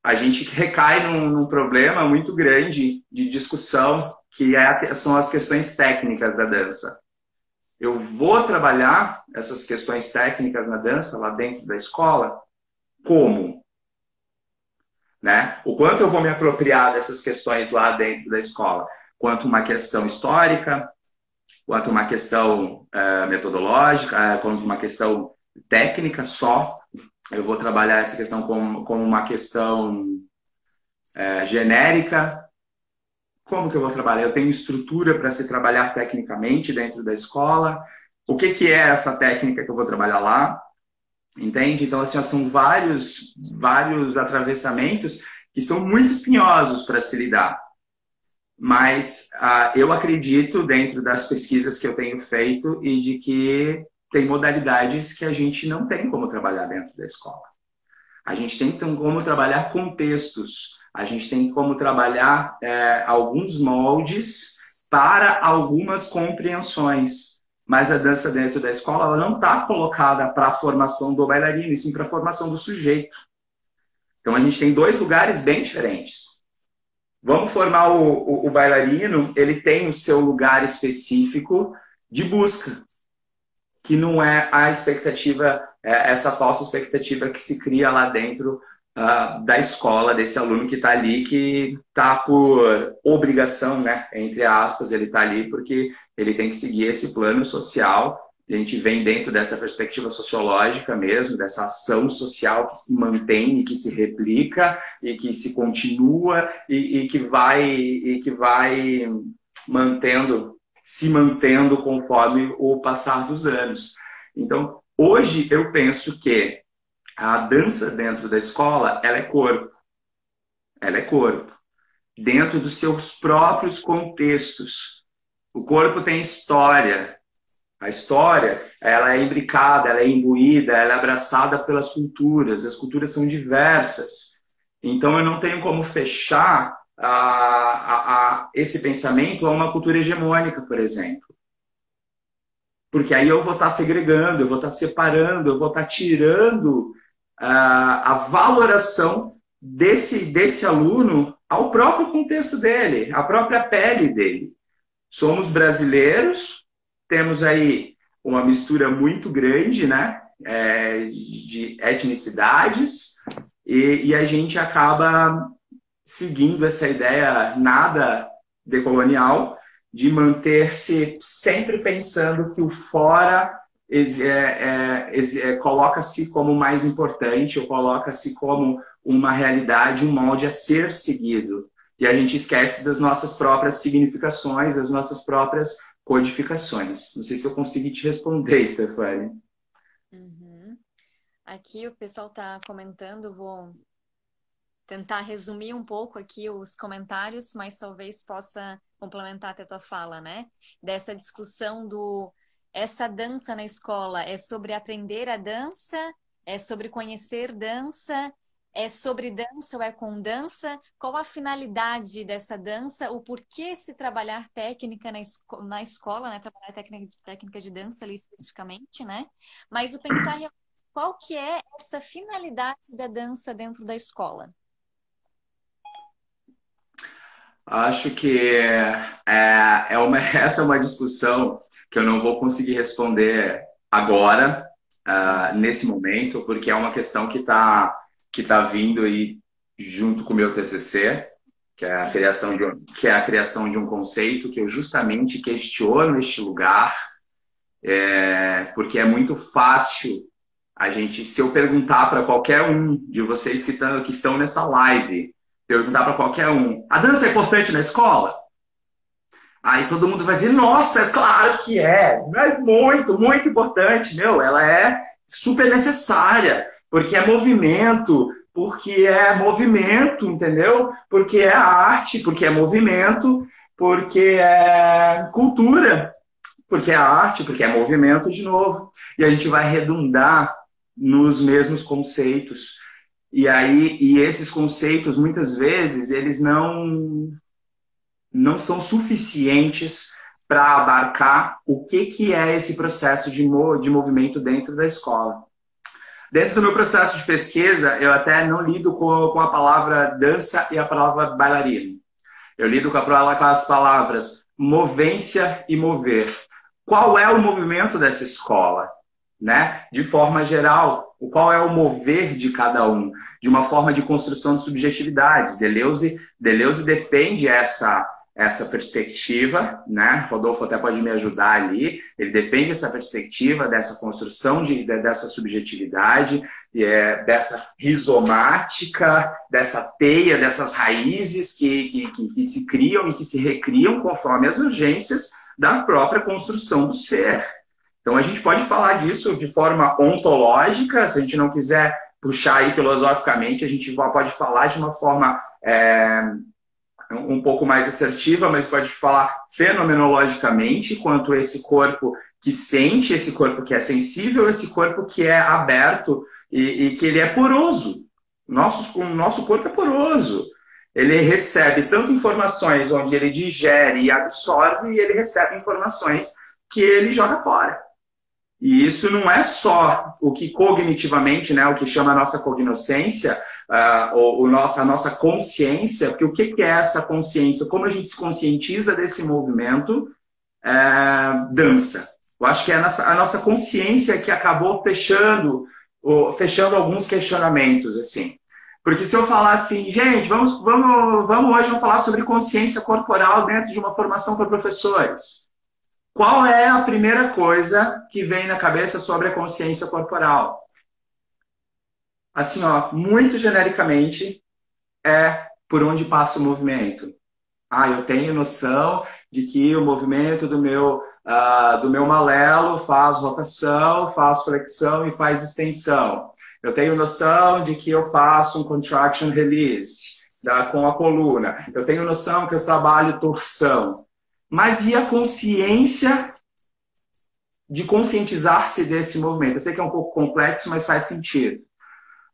a gente recai num, num problema muito grande de discussão, que é, são as questões técnicas da dança. Eu vou trabalhar essas questões técnicas na dança lá dentro da escola? Como? Né? O quanto eu vou me apropriar dessas questões lá dentro da escola? Quanto uma questão histórica, quanto uma questão uh, metodológica, uh, quanto uma questão técnica só. Eu vou trabalhar essa questão como, como uma questão uh, genérica. Como que eu vou trabalhar? Eu tenho estrutura para se trabalhar tecnicamente dentro da escola. O que, que é essa técnica que eu vou trabalhar lá? Entende? Então, assim, são vários, vários atravessamentos que são muito espinhosos para se lidar. Mas uh, eu acredito, dentro das pesquisas que eu tenho feito, e de que tem modalidades que a gente não tem como trabalhar dentro da escola. A gente tem como trabalhar contextos, a gente tem como trabalhar é, alguns moldes para algumas compreensões. Mas a dança dentro da escola ela não está colocada para a formação do bailarino, e sim para a formação do sujeito. Então a gente tem dois lugares bem diferentes. Vamos formar o, o, o bailarino, ele tem o seu lugar específico de busca, que não é a expectativa, é essa falsa expectativa que se cria lá dentro uh, da escola, desse aluno que está ali, que está por obrigação, né? Entre aspas, ele está ali porque ele tem que seguir esse plano social a gente vem dentro dessa perspectiva sociológica mesmo, dessa ação social que se mantém e que se replica e que se continua e, e que vai e que vai mantendo, se mantendo conforme o passar dos anos. Então, hoje eu penso que a dança dentro da escola, ela é corpo. Ela é corpo. Dentro dos seus próprios contextos. O corpo tem história, a história, ela é imbricada, ela é imbuída, ela é abraçada pelas culturas. As culturas são diversas. Então, eu não tenho como fechar a, a, a esse pensamento a uma cultura hegemônica, por exemplo. Porque aí eu vou estar segregando, eu vou estar separando, eu vou estar tirando a, a valoração desse, desse aluno ao próprio contexto dele, à própria pele dele. Somos brasileiros, temos aí uma mistura muito grande, né? É, de etnicidades e, e, a gente acaba seguindo essa ideia nada decolonial de manter-se sempre pensando que o fora é, é, é, coloca-se como mais importante ou coloca-se como uma realidade, um molde a ser seguido. E a gente esquece das nossas próprias significações, das nossas próprias codificações. Não sei se eu consegui te responder, Stefani.
Uhum. Aqui o pessoal está comentando, vou tentar resumir um pouco aqui os comentários, mas talvez possa complementar até a tua fala, né? Dessa discussão do essa dança na escola é sobre aprender a dança, é sobre conhecer dança, é sobre dança ou é com dança? Qual a finalidade dessa dança? O porquê se trabalhar técnica na, esco na escola, né? Trabalhar técnica, técnica de dança ali especificamente, né? Mas o pensar qual que é essa finalidade da dança dentro da escola?
Acho que é, é uma, essa é uma discussão que eu não vou conseguir responder agora, uh, nesse momento, porque é uma questão que está que está vindo aí junto com o meu TCC, que é, a criação de um, que é a criação de um conceito que eu justamente questiono este lugar, é, porque é muito fácil a gente, se eu perguntar para qualquer um de vocês que, tão, que estão nessa live, perguntar para qualquer um, a dança é importante na escola? Aí todo mundo vai dizer, nossa, é claro que é, é muito, muito importante, meu, ela é super necessária porque é movimento, porque é movimento, entendeu? Porque é arte, porque é movimento, porque é cultura, porque é arte, porque é movimento de novo. E a gente vai redundar nos mesmos conceitos. E aí, e esses conceitos, muitas vezes, eles não, não são suficientes para abarcar o que, que é esse processo de, de movimento dentro da escola. Dentro do meu processo de pesquisa, eu até não lido com, a palavra dança e a palavra bailarino. Eu lido com, a, com as palavras movência e mover. Qual é o movimento dessa escola? Né? De forma geral, qual é o mover de cada um? De uma forma de construção de subjetividades. Deleuze, Deleuze defende essa, essa perspectiva, né? Rodolfo até pode me ajudar ali. Ele defende essa perspectiva dessa construção de, dessa subjetividade, é, dessa rizomática, dessa teia, dessas raízes que, que, que, se criam e que se recriam conforme as urgências da própria construção do ser. Então a gente pode falar disso de forma ontológica, se a gente não quiser puxar aí filosoficamente, a gente pode falar de uma forma é, um pouco mais assertiva, mas pode falar fenomenologicamente quanto esse corpo que sente, esse corpo que é sensível, esse corpo que é aberto e, e que ele é poroso. Nosso, nosso corpo é poroso. Ele recebe tanto informações onde ele digere e absorve, e ele recebe informações que ele joga fora. E isso não é só o que cognitivamente, né, o que chama a nossa cognoscência, uh, o, o nossa, a nossa consciência, porque o que, que é essa consciência? Como a gente se conscientiza desse movimento? Uh, dança. Eu acho que é a nossa, a nossa consciência que acabou fechando, fechando alguns questionamentos, assim. Porque se eu falar assim, gente, vamos, vamos, vamos hoje vamos falar sobre consciência corporal dentro de uma formação para professores. Qual é a primeira coisa que vem na cabeça sobre a consciência corporal? Assim, ó, muito genericamente, é por onde passa o movimento. Ah, eu tenho noção de que o movimento do meu, uh, do meu malelo faz rotação, faz flexão e faz extensão. Eu tenho noção de que eu faço um contraction release da, com a coluna. Eu tenho noção que eu trabalho torção. Mas e a consciência de conscientizar-se desse movimento? Eu sei que é um pouco complexo, mas faz sentido.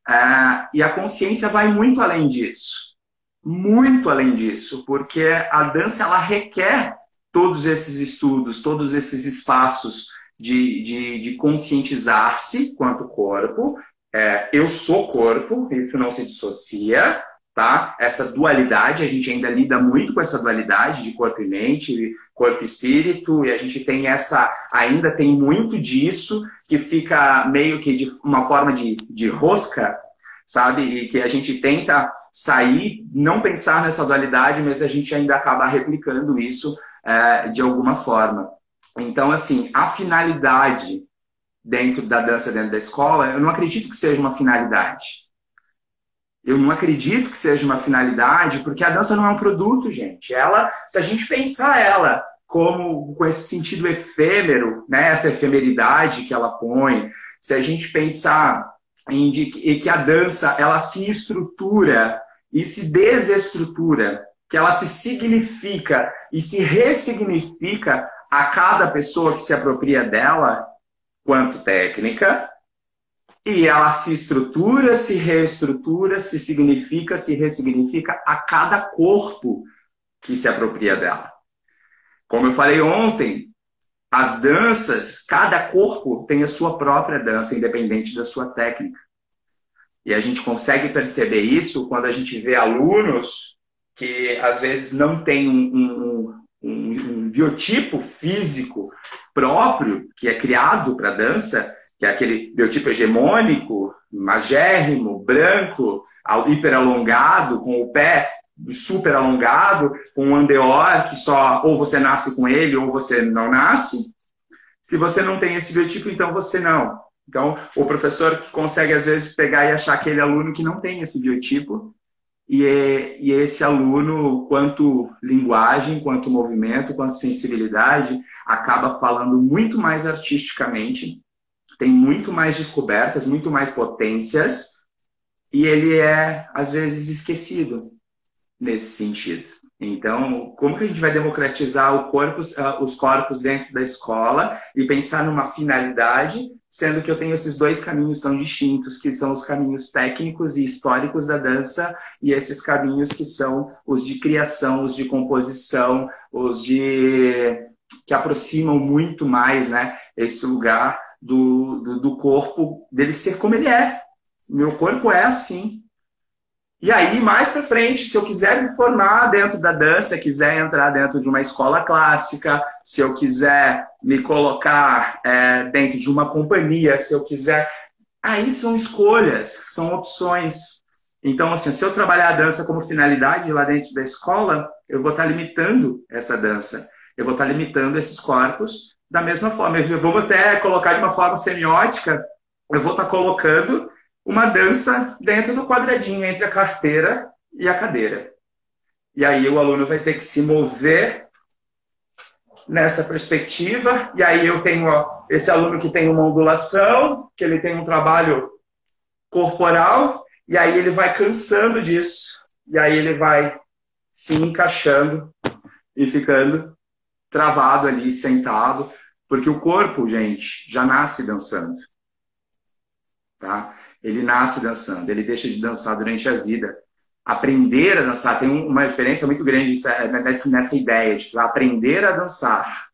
Uh, e a consciência vai muito além disso. Muito além disso, porque a dança ela requer todos esses estudos, todos esses espaços de, de, de conscientizar-se quanto corpo. É, eu sou corpo, isso não se dissocia, tá? Essa dualidade, a gente ainda lida muito com essa dualidade de corpo e mente, corpo e espírito, e a gente tem essa, ainda tem muito disso que fica meio que de uma forma de, de rosca, sabe? E que a gente tenta sair, não pensar nessa dualidade, mas a gente ainda acaba replicando isso é, de alguma forma. Então, assim, a finalidade dentro da dança dentro da escola, eu não acredito que seja uma finalidade eu não acredito que seja uma finalidade, porque a dança não é um produto, gente. Ela, se a gente pensar ela como com esse sentido efêmero, né, essa efemeridade que ela põe, se a gente pensar em que, a dança ela se estrutura e se desestrutura, que ela se significa e se ressignifica a cada pessoa que se apropria dela, quanto técnica, e ela se estrutura, se reestrutura, se significa, se ressignifica a cada corpo que se apropria dela. Como eu falei ontem, as danças, cada corpo tem a sua própria dança, independente da sua técnica. E a gente consegue perceber isso quando a gente vê alunos que às vezes não têm um, um, biotipo físico próprio, que é criado para dança, que é aquele biotipo hegemônico, magérrimo, branco, hiperalongado, com o pé super alongado, com um andeor que só ou você nasce com ele ou você não nasce. Se você não tem esse biotipo, então você não. Então, o professor consegue, às vezes, pegar e achar aquele aluno que não tem esse biotipo, e, é, e esse aluno, quanto linguagem, quanto movimento, quanto sensibilidade, acaba falando muito mais artisticamente tem muito mais descobertas, muito mais potências, e ele é, às vezes, esquecido nesse sentido. Então, como que a gente vai democratizar ah, os corpos dentro da escola e pensar numa finalidade, sendo que eu tenho esses dois caminhos tão distintos, que são os caminhos técnicos e históricos da dança e esses caminhos que são os de criação, os de composição, os de que aproximam muito mais, né, esse lugar do, do, do corpo dele ser como ele é. Meu corpo é assim. E aí, mais para frente, se eu quiser me formar dentro da dança, quiser entrar dentro de uma escola clássica, se eu quiser me colocar é, dentro de uma companhia, se eu quiser. Aí são escolhas, são opções. Então, assim, se eu trabalhar a dança como finalidade lá dentro da escola, eu vou estar limitando essa dança. Eu vou estar limitando esses corpos da mesma forma. Eu vou até colocar de uma forma semiótica, eu vou estar colocando uma dança dentro do quadradinho entre a carteira e a cadeira. E aí o aluno vai ter que se mover nessa perspectiva, e aí eu tenho ó, esse aluno que tem uma ondulação, que ele tem um trabalho corporal, e aí ele vai cansando disso, e aí ele vai se encaixando e ficando travado ali, sentado, porque o corpo, gente, já nasce dançando. Tá? Ele nasce dançando, ele deixa de dançar durante a vida. Aprender a dançar tem uma diferença muito grande nessa, ideia de aprender a dançar.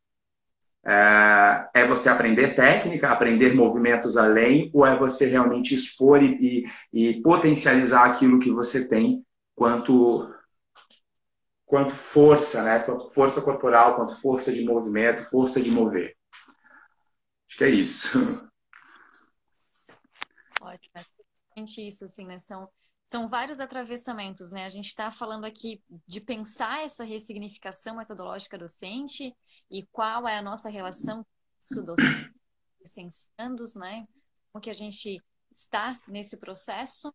É, é, você aprender técnica, aprender movimentos além, ou é você realmente expor e, e, e potencializar aquilo que você tem quanto quanto força, né? Quanto força corporal, quanto força de movimento, força de mover. Acho que é isso.
Ótimo, é isso, assim, né? São, são vários atravessamentos, né? A gente está falando aqui de pensar essa ressignificação metodológica docente e qual é a nossa relação com docente, licenciandos, né? Como que a gente está nesse processo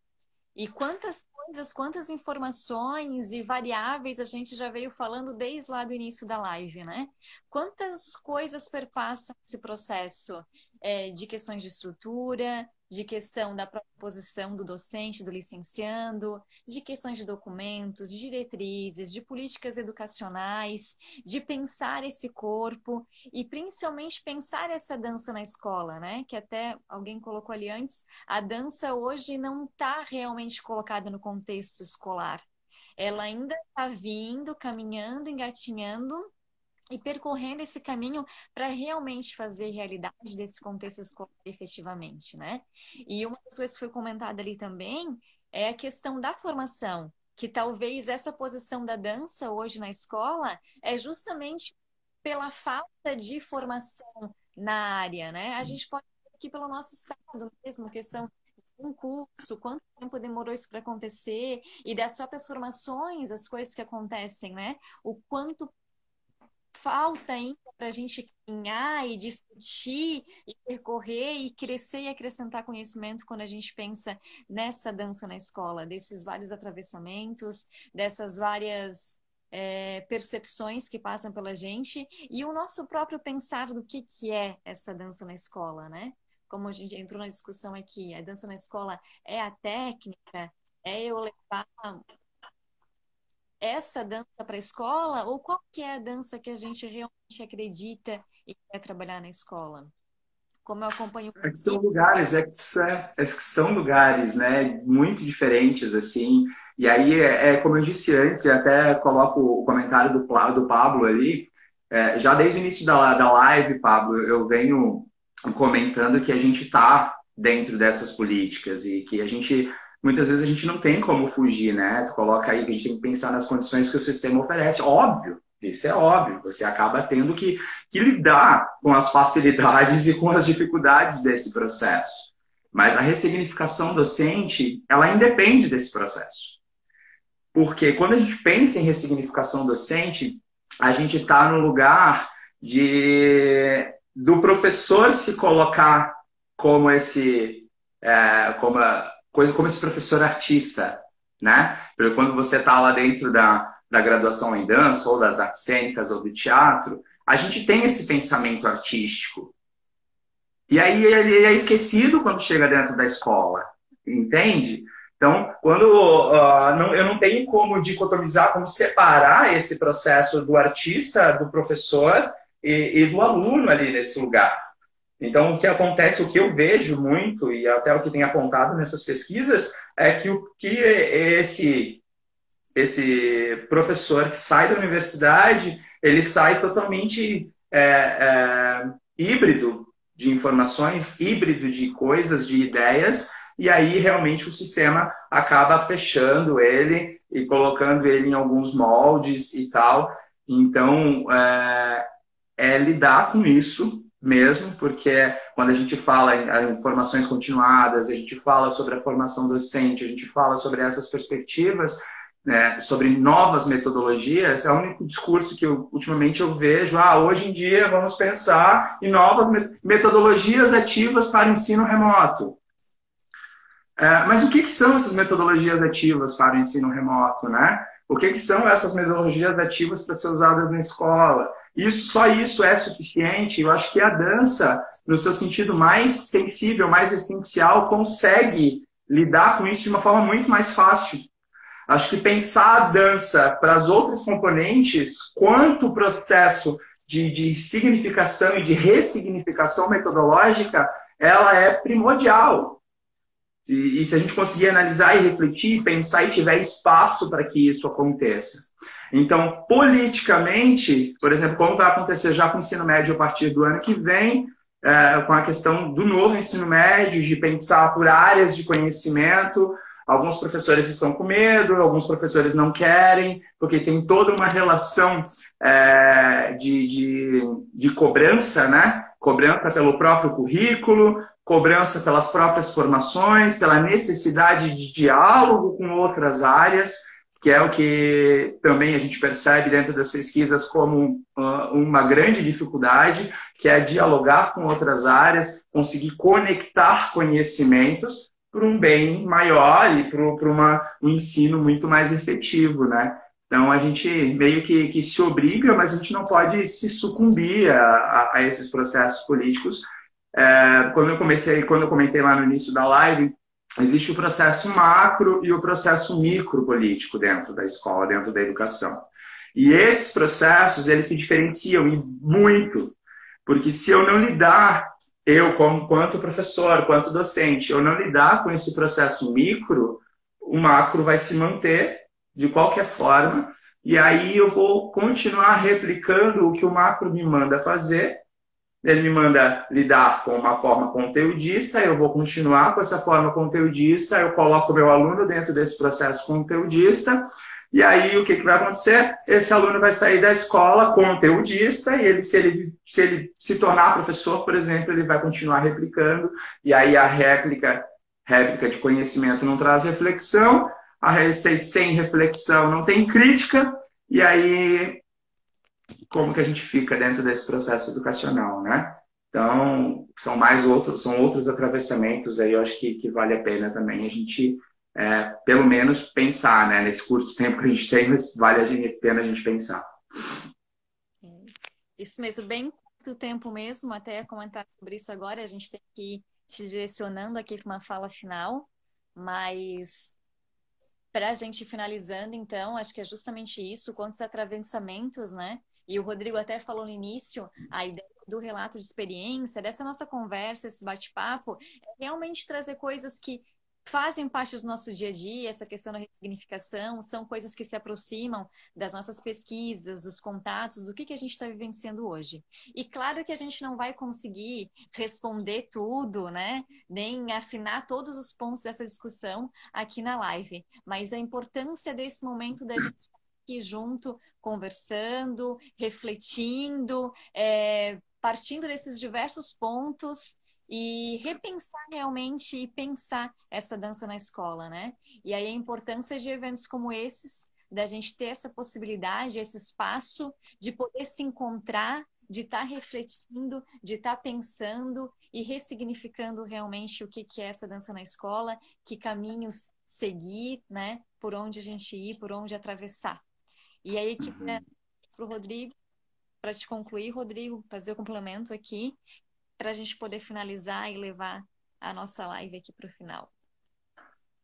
e quantas coisas, quantas informações e variáveis a gente já veio falando desde lá do início da live, né? Quantas coisas perpassam esse processo é, de questões de estrutura, de questão da proposição do docente, do licenciando, de questões de documentos, de diretrizes, de políticas educacionais, de pensar esse corpo e principalmente pensar essa dança na escola, né? Que até alguém colocou ali antes, a dança hoje não está realmente colocada no contexto escolar. Ela ainda está vindo, caminhando, engatinhando e percorrendo esse caminho para realmente fazer realidade desse contexto escolar efetivamente, né? E uma das coisas que foi comentada ali também é a questão da formação, que talvez essa posição da dança hoje na escola é justamente pela falta de formação na área, né? A gente pode aqui pelo nosso estado mesmo, questão de um curso, quanto tempo demorou isso para acontecer e das próprias formações, as coisas que acontecem, né? O quanto falta ainda para a gente caminhar e discutir e percorrer e crescer e acrescentar conhecimento quando a gente pensa nessa dança na escola, desses vários atravessamentos, dessas várias é, percepções que passam pela gente e o nosso próprio pensar do que, que é essa dança na escola, né? Como a gente entrou na discussão aqui, a dança na escola é a técnica, é eu levar essa dança para a escola? Ou qual que é a dança que a gente realmente acredita e quer trabalhar na escola? Como eu acompanho...
É que são lugares, é que são, é que são lugares, né, muito diferentes, assim, e aí, é, é como eu disse antes, e até coloco o comentário do, do Pablo ali, é, já desde o início da, da live, Pablo, eu venho comentando que a gente está dentro dessas políticas e que a gente muitas vezes a gente não tem como fugir, né? Tu coloca aí que a gente tem que pensar nas condições que o sistema oferece. Óbvio, isso é óbvio. Você acaba tendo que, que lidar com as facilidades e com as dificuldades desse processo. Mas a ressignificação docente, ela independe desse processo. Porque quando a gente pensa em ressignificação docente, a gente está no lugar de do professor se colocar como esse é, como a, coisa como esse professor artista, né? Quando você está lá dentro da, da graduação em dança, ou das artes cênicas, ou do teatro, a gente tem esse pensamento artístico. E aí ele é esquecido quando chega dentro da escola, entende? Então, quando uh, não, eu não tenho como dicotomizar, como separar esse processo do artista, do professor e, e do aluno ali nesse lugar. Então, o que acontece, o que eu vejo muito, e até o que tem apontado nessas pesquisas, é que o que esse, esse professor que sai da universidade, ele sai totalmente é, é, híbrido de informações, híbrido de coisas, de ideias, e aí realmente o sistema acaba fechando ele e colocando ele em alguns moldes e tal. Então, é, é lidar com isso mesmo, porque quando a gente fala em, informações continuadas, a gente fala sobre a formação docente, a gente fala sobre essas perspectivas, né, sobre novas metodologias, é o único discurso que eu, ultimamente eu vejo, ah, hoje em dia vamos pensar em novas metodologias ativas para ensino remoto. É, mas o que, que, são essas metodologias ativas para o ensino remoto, né? O que, que são essas metodologias ativas para ser usadas na escola? Isso, só isso é suficiente? Eu acho que a dança, no seu sentido mais sensível, mais essencial, consegue lidar com isso de uma forma muito mais fácil. Acho que pensar a dança para as outras componentes, quanto o processo de, de significação e de ressignificação metodológica, ela é primordial. E, e, se a gente conseguir analisar e refletir, pensar e tiver espaço para que isso aconteça. Então, politicamente, por exemplo, como vai acontecer já com o ensino médio a partir do ano que vem, é, com a questão do novo ensino médio, de pensar por áreas de conhecimento, Alguns professores estão com medo, alguns professores não querem, porque tem toda uma relação é, de, de, de cobrança, né? Cobrança pelo próprio currículo, cobrança pelas próprias formações, pela necessidade de diálogo com outras áreas, que é o que também a gente percebe dentro das pesquisas como uma grande dificuldade, que é dialogar com outras áreas, conseguir conectar conhecimentos para um bem maior e para um ensino muito mais efetivo, né? Então a gente meio que, que se obriga, mas a gente não pode se sucumbir a, a, a esses processos políticos. É, quando eu comecei, quando eu comentei lá no início da live, existe o processo macro e o processo micro político dentro da escola, dentro da educação. E esses processos eles se diferenciam muito, porque se eu não lidar eu, como quanto professor, quanto docente, eu não lidar com esse processo micro, o macro vai se manter de qualquer forma, e aí eu vou continuar replicando o que o macro me manda fazer. Ele me manda lidar com uma forma conteudista, eu vou continuar com essa forma conteudista, eu coloco meu aluno dentro desse processo conteudista, e aí, o que, que vai acontecer? Esse aluno vai sair da escola conteudista e ele se, ele, se ele se tornar professor, por exemplo, ele vai continuar replicando. E aí, a réplica, réplica de conhecimento não traz reflexão, a sem reflexão não tem crítica. E aí, como que a gente fica dentro desse processo educacional, né? Então, são mais outros, são outros atravessamentos aí, eu acho que, que vale a pena também a gente é, pelo menos pensar, né? Nesse curto tempo que a gente tem, mas vale a pena a gente pensar.
É, isso mesmo, bem curto tempo mesmo, até comentar sobre isso agora, a gente tem que ir se direcionando aqui para uma fala final, mas para a gente finalizando, então, acho que é justamente isso, quantos atravessamentos, né? E o Rodrigo até falou no início, a ideia do relato de experiência, dessa nossa conversa, esse bate-papo, é realmente trazer coisas que fazem parte do nosso dia a dia, essa questão da ressignificação, são coisas que se aproximam das nossas pesquisas, dos contatos, do que, que a gente está vivenciando hoje. E claro que a gente não vai conseguir responder tudo, né? Nem afinar todos os pontos dessa discussão aqui na live, mas a importância desse momento da gente aqui junto, conversando, refletindo, é, partindo desses diversos pontos e repensar realmente e pensar essa dança na escola, né? E aí a importância de eventos como esses, da gente ter essa possibilidade, esse espaço de poder se encontrar, de estar tá refletindo, de estar tá pensando e ressignificando realmente o que, que é essa dança na escola, que caminhos seguir, né? Por onde a gente ir, por onde atravessar. E aí que uhum. para o Rodrigo, para te concluir, Rodrigo, fazer o complemento aqui, para a gente poder finalizar e levar a nossa live aqui para o final.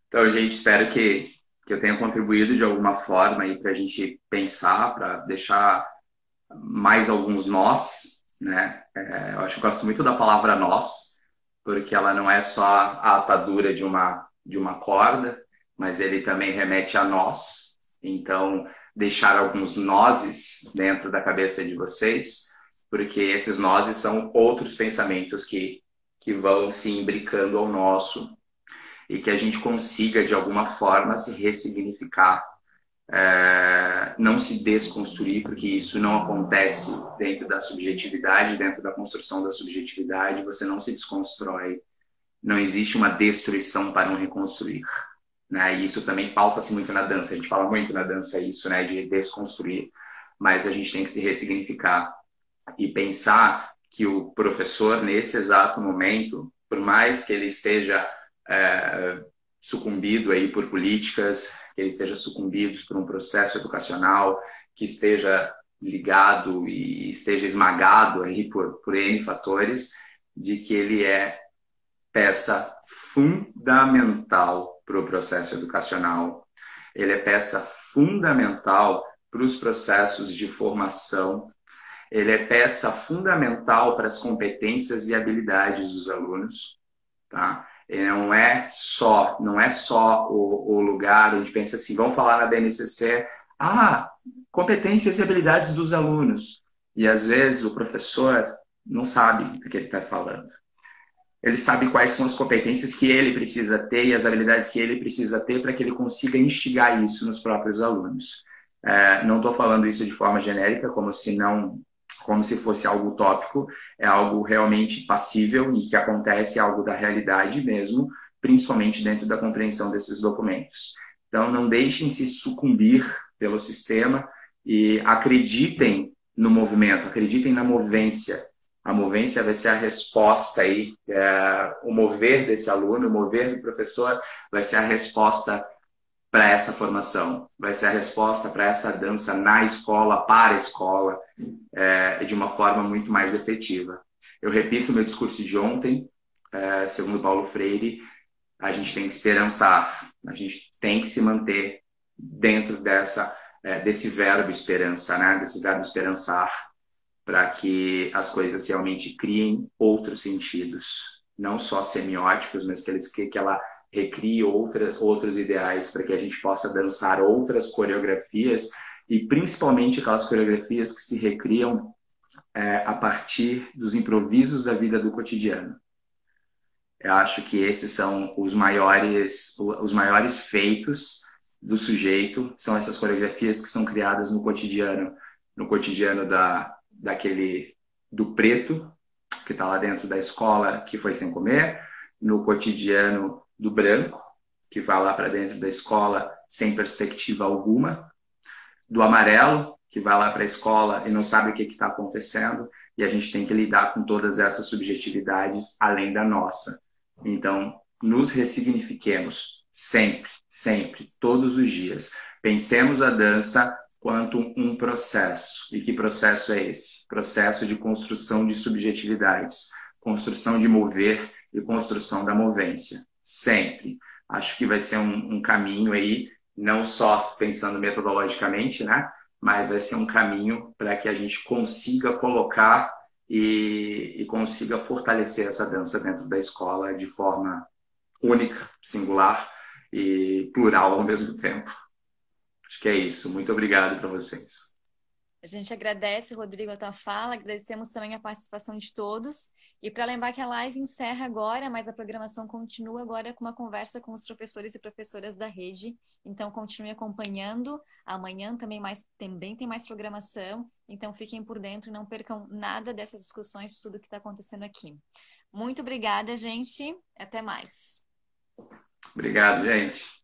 Então, gente, espero que, que eu tenha contribuído de alguma forma aí para a gente pensar, para deixar mais alguns nós, né? É, eu acho que eu gosto muito da palavra nós, porque ela não é só a atadura de uma, de uma corda, mas ele também remete a nós. Então, deixar alguns nozes dentro da cabeça de vocês porque esses nós são outros pensamentos que, que vão se imbricando ao nosso e que a gente consiga, de alguma forma, se ressignificar, é, não se desconstruir, porque isso não acontece dentro da subjetividade, dentro da construção da subjetividade, você não se desconstrói. Não existe uma destruição para um reconstruir. Né? E isso também pauta-se muito na dança. A gente fala muito na dança isso, né? De desconstruir. Mas a gente tem que se ressignificar e pensar que o professor, nesse exato momento, por mais que ele esteja é, sucumbido aí por políticas, que ele esteja sucumbido por um processo educacional, que esteja ligado e esteja esmagado aí por, por N fatores, de que ele é peça fundamental para o processo educacional. Ele é peça fundamental para os processos de formação. Ele é peça fundamental para as competências e habilidades dos alunos, tá? Ele não é só, não é só o, o lugar onde pensa assim, vamos falar na BNCC, ah, competências e habilidades dos alunos. E às vezes o professor não sabe do que ele está falando ele sabe quais são as competências que ele precisa ter e as habilidades que ele precisa ter para que ele consiga instigar isso nos próprios alunos. É, não estou falando isso de forma genérica, como se não, como se fosse algo utópico, é algo realmente passível e que acontece, algo da realidade mesmo, principalmente dentro da compreensão desses documentos. Então, não deixem se sucumbir pelo sistema e acreditem no movimento, acreditem na movência, a movência vai ser a resposta aí, é, o mover desse aluno, o mover do professor vai ser a resposta para essa formação, vai ser a resposta para essa dança na escola, para a escola, é, de uma forma muito mais efetiva. Eu repito meu discurso de ontem, é, segundo Paulo Freire, a gente tem que esperançar, a gente tem que se manter dentro dessa, é, desse verbo esperança, né? desse verbo esperançar, para que as coisas realmente criem outros sentidos, não só semióticos, mas que, eles, que, ela recrie outras, outros ideais, para que a gente possa dançar outras coreografias e principalmente aquelas coreografias que se recriam é, a partir dos improvisos da vida do cotidiano. Eu acho que esses são os maiores, os maiores feitos do sujeito, são essas coreografias que são criadas no cotidiano, no cotidiano da, daquele do preto que está lá dentro da escola que foi sem comer, no cotidiano do branco que vai lá para dentro da escola sem perspectiva alguma, do amarelo que vai lá para a escola e não sabe o que está acontecendo e a gente tem que lidar com todas essas subjetividades além da nossa. Então, nos ressignifiquemos sempre, sempre, todos os dias. Pensemos a dança quanto um processo. E que processo é esse? Processo de construção de subjetividades, construção de mover e construção da movência. Sempre. Acho que vai ser um, um caminho aí, não só pensando metodologicamente, né? Mas vai ser um caminho para que a gente consiga colocar e, e consiga fortalecer essa dança dentro da escola de forma única, singular e plural ao mesmo tempo. Acho que é isso. Muito obrigado para vocês.
A gente agradece, Rodrigo, a tua fala, agradecemos também a participação de todos. E para lembrar que a live encerra agora, mas a programação continua agora com uma conversa com os professores e professoras da rede. Então, continue acompanhando. Amanhã também, mais, também tem mais programação. Então, fiquem por dentro e não percam nada dessas discussões, tudo que está acontecendo aqui. Muito obrigada, gente. Até mais.
Obrigado, gente.